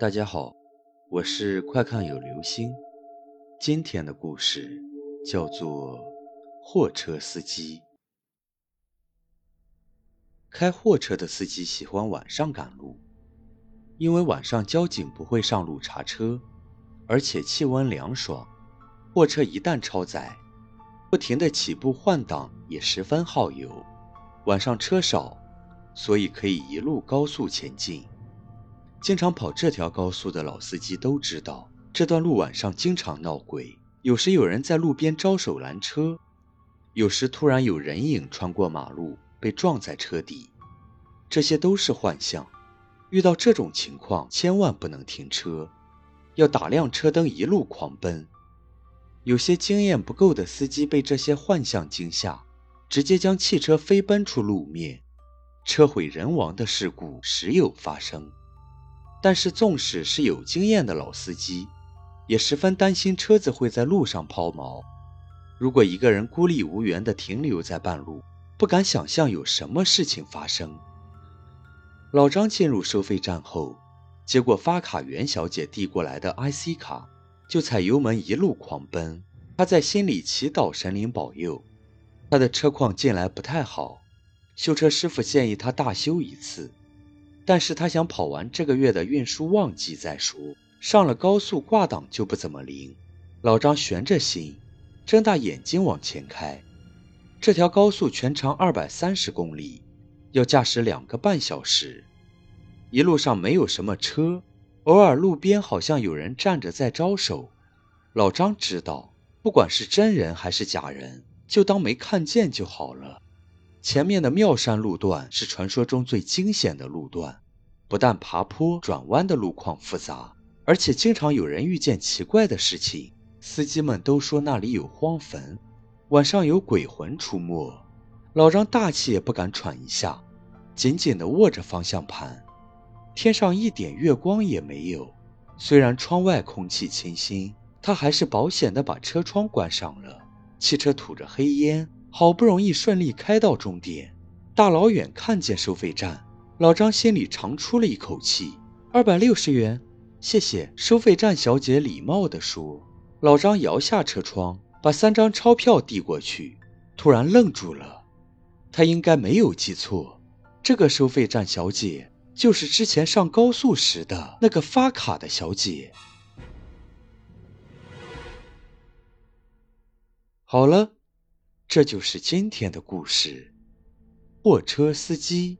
大家好，我是快看有流星。今天的故事叫做《货车司机》。开货车的司机喜欢晚上赶路，因为晚上交警不会上路查车，而且气温凉爽，货车一旦超载，不停的起步换挡也十分耗油。晚上车少，所以可以一路高速前进。经常跑这条高速的老司机都知道，这段路晚上经常闹鬼，有时有人在路边招手拦车，有时突然有人影穿过马路被撞在车底，这些都是幻象。遇到这种情况，千万不能停车，要打亮车灯一路狂奔。有些经验不够的司机被这些幻象惊吓，直接将汽车飞奔出路面，车毁人亡的事故时有发生。但是，纵使是有经验的老司机，也十分担心车子会在路上抛锚。如果一个人孤立无援地停留在半路，不敢想象有什么事情发生。老张进入收费站后，接过发卡员小姐递过来的 IC 卡，就踩油门一路狂奔。他在心里祈祷神灵保佑。他的车况近来不太好，修车师傅建议他大修一次。但是他想跑完这个月的运输旺季再说。上了高速挂档就不怎么灵。老张悬着心，睁大眼睛往前开。这条高速全长二百三十公里，要驾驶两个半小时。一路上没有什么车，偶尔路边好像有人站着在招手。老张知道，不管是真人还是假人，就当没看见就好了。前面的妙山路段是传说中最惊险的路段，不但爬坡转弯的路况复杂，而且经常有人遇见奇怪的事情。司机们都说那里有荒坟，晚上有鬼魂出没。老张大气也不敢喘一下，紧紧地握着方向盘。天上一点月光也没有，虽然窗外空气清新，他还是保险地把车窗关上了。汽车吐着黑烟。好不容易顺利开到终点，大老远看见收费站，老张心里长出了一口气。二百六十元，谢谢。收费站小姐礼貌地说。老张摇下车窗，把三张钞票递过去，突然愣住了。他应该没有记错，这个收费站小姐就是之前上高速时的那个发卡的小姐。好了。这就是今天的故事，货车司机。